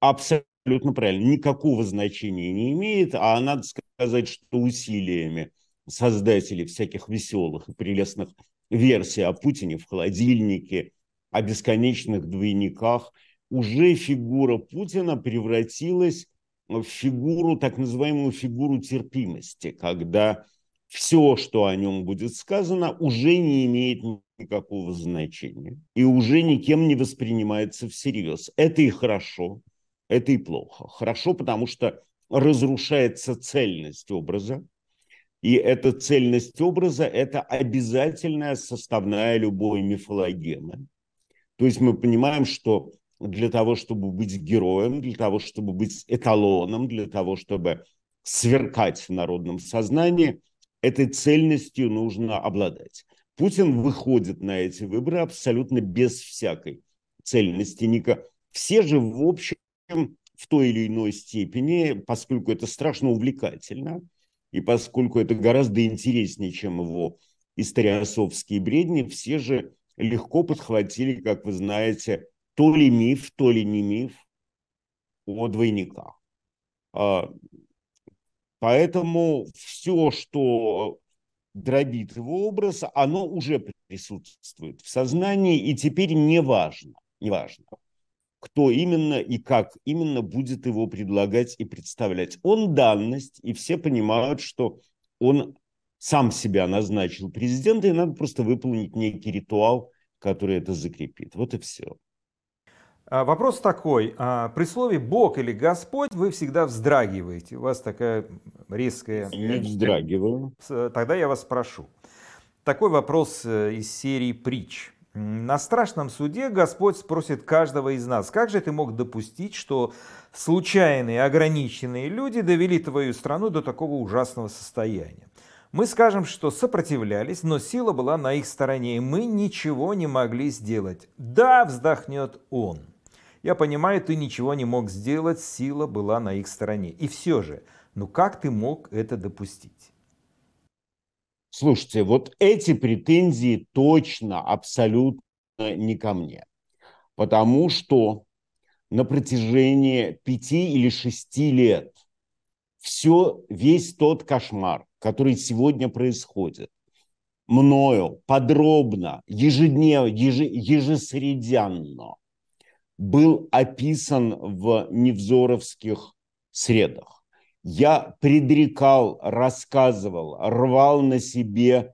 Абсолютно правильно. Никакого значения не имеет, а надо сказать, что усилиями создателей всяких веселых и прелестных версий о Путине в холодильнике, о бесконечных двойниках, уже фигура Путина превратилась в фигуру, так называемую фигуру терпимости, когда все, что о нем будет сказано, уже не имеет никакого значения и уже никем не воспринимается всерьез. Это и хорошо, это и плохо. Хорошо, потому что разрушается цельность образа, и эта цельность образа – это обязательная составная любой мифологемы. То есть мы понимаем, что для того, чтобы быть героем, для того, чтобы быть эталоном, для того, чтобы сверкать в народном сознании, этой цельностью нужно обладать. Путин выходит на эти выборы абсолютно без всякой цельности. Ника. Все же, в общем, в той или иной степени, поскольку это страшно увлекательно, и поскольку это гораздо интереснее, чем его историосовские бредни, все же легко подхватили, как вы знаете, то ли миф, то ли не миф о двойниках. А, Поэтому все, что дробит его образ, оно уже присутствует в сознании, и теперь не важно, не важно, кто именно и как именно будет его предлагать и представлять. Он данность, и все понимают, что он сам себя назначил президента, и надо просто выполнить некий ритуал, который это закрепит. Вот и все. А, вопрос такой. А, при слове «Бог» или «Господь» вы всегда вздрагиваете. У вас такая резкая... Не вздрагиваю. Тогда я вас спрошу. Такой вопрос э, из серии «Притч». На страшном суде Господь спросит каждого из нас, как же ты мог допустить, что случайные ограниченные люди довели твою страну до такого ужасного состояния? Мы скажем, что сопротивлялись, но сила была на их стороне, и мы ничего не могли сделать. Да, вздохнет он. Я понимаю, ты ничего не мог сделать, сила была на их стороне. И все же, ну как ты мог это допустить? Слушайте, вот эти претензии точно, абсолютно не ко мне. Потому что на протяжении пяти или шести лет все, весь тот кошмар, который сегодня происходит, мною подробно, ежедневно, еж, ежесредянно был описан в невзоровских средах. Я предрекал, рассказывал, рвал на себе э,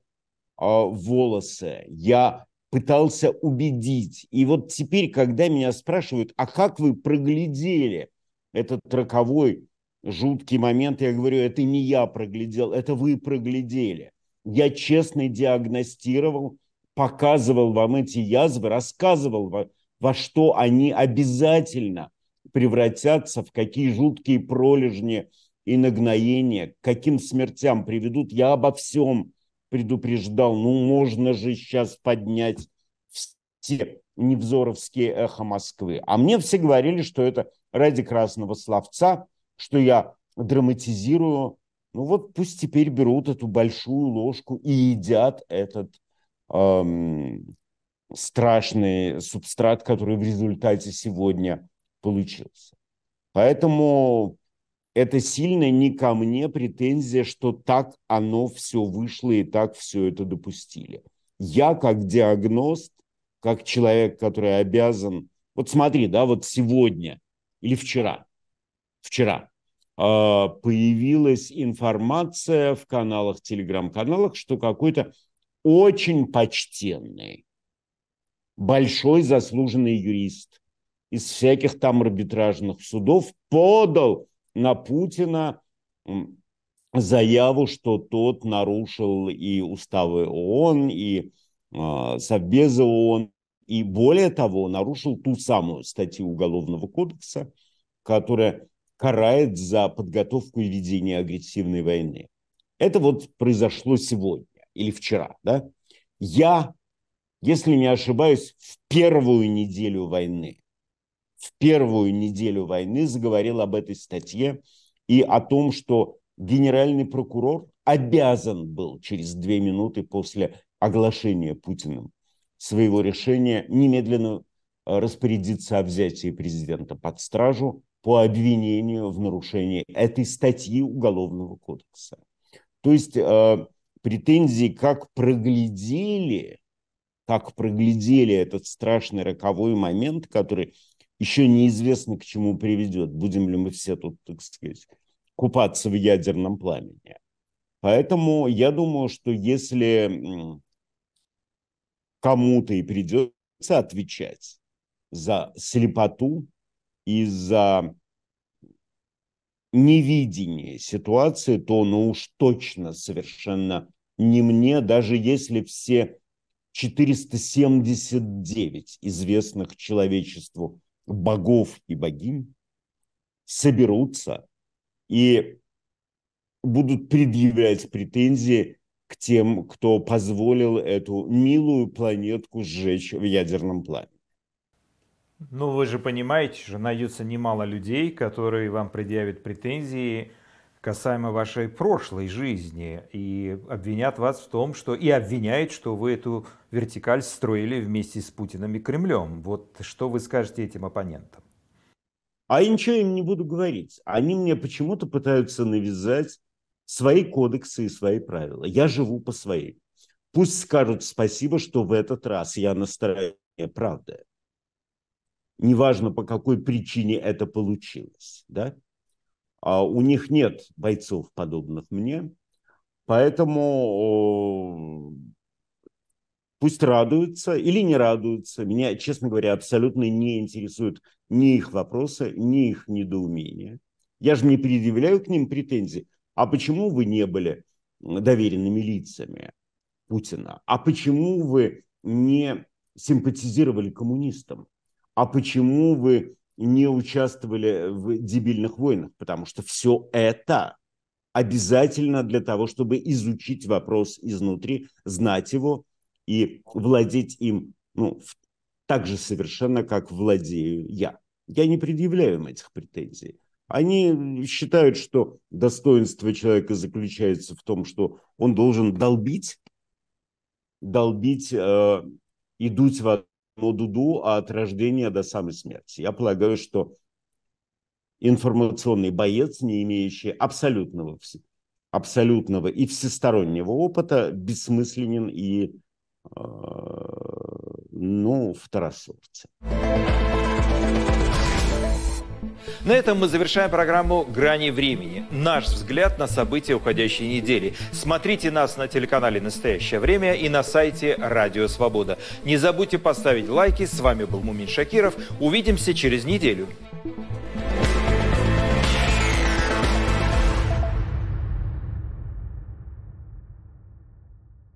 волосы. Я пытался убедить. И вот теперь, когда меня спрашивают, а как вы проглядели этот роковой жуткий момент, я говорю, это не я проглядел, это вы проглядели. Я честно диагностировал, показывал вам эти язвы, рассказывал вам, во что они обязательно превратятся, в какие жуткие пролежни и нагноения, к каким смертям приведут. Я обо всем предупреждал. Ну, можно же сейчас поднять все невзоровские эхо Москвы. А мне все говорили, что это ради красного словца, что я драматизирую Ну вот пусть теперь берут эту большую ложку и едят этот эм, страшный субстрат, который в результате сегодня получился. Поэтому это сильно не ко мне претензия, что так оно все вышло и так все это допустили. Я как диагност, как человек, который обязан... Вот смотри, да, вот сегодня или вчера, вчера а, появилась информация в каналах, телеграм-каналах, что какой-то очень почтенный, большой заслуженный юрист из всяких там арбитражных судов подал на Путина заяву, что тот нарушил и уставы ООН, и э, Совбеза ООН, и более того, нарушил ту самую статью Уголовного кодекса, которая карает за подготовку и ведение агрессивной войны. Это вот произошло сегодня или вчера. Да? Я, если не ошибаюсь, в первую неделю войны, в первую неделю войны заговорил об этой статье и о том, что генеральный прокурор обязан был через две минуты после оглашения Путиным своего решения немедленно э, распорядиться о взятии президента под стражу по обвинению в нарушении этой статьи Уголовного кодекса. То есть э, претензии, как проглядели, как проглядели этот страшный роковой момент, который еще неизвестно к чему приведет. Будем ли мы все тут, так сказать, купаться в ядерном пламени. Поэтому я думаю, что если кому-то и придется отвечать за слепоту и за невидение ситуации, то ну уж точно совершенно не мне, даже если все 479 известных человечеству богов и богинь соберутся и будут предъявлять претензии к тем, кто позволил эту милую планетку сжечь в ядерном пламени. Ну, вы же понимаете, что найдется немало людей, которые вам предъявят претензии касаемо вашей прошлой жизни и обвинят вас в том, что и обвиняют, что вы эту вертикаль строили вместе с Путиным и Кремлем. Вот что вы скажете этим оппонентам? А я ничего им не буду говорить. Они мне почему-то пытаются навязать свои кодексы и свои правила. Я живу по своим. Пусть скажут спасибо, что в этот раз я на стороне правды. Неважно, по какой причине это получилось. Да? А у них нет бойцов, подобных мне. Поэтому Пусть радуются или не радуются. Меня, честно говоря, абсолютно не интересуют ни их вопросы, ни их недоумения. Я же не предъявляю к ним претензий. А почему вы не были доверенными лицами Путина? А почему вы не симпатизировали коммунистам? А почему вы не участвовали в дебильных войнах? Потому что все это обязательно для того, чтобы изучить вопрос изнутри, знать его и владеть им ну, так же совершенно, как владею я. Я не предъявляю им этих претензий. Они считают, что достоинство человека заключается в том, что он должен долбить, долбить э, и дуть в одну дуду от рождения до самой смерти. Я полагаю, что информационный боец, не имеющий абсолютного, абсолютного и всестороннего опыта, бессмысленен и ну, второсортцы. На этом мы завершаем программу «Грани времени». Наш взгляд на события уходящей недели. Смотрите нас на телеканале «Настоящее время» и на сайте «Радио Свобода». Не забудьте поставить лайки. С вами был Мумин Шакиров. Увидимся через неделю.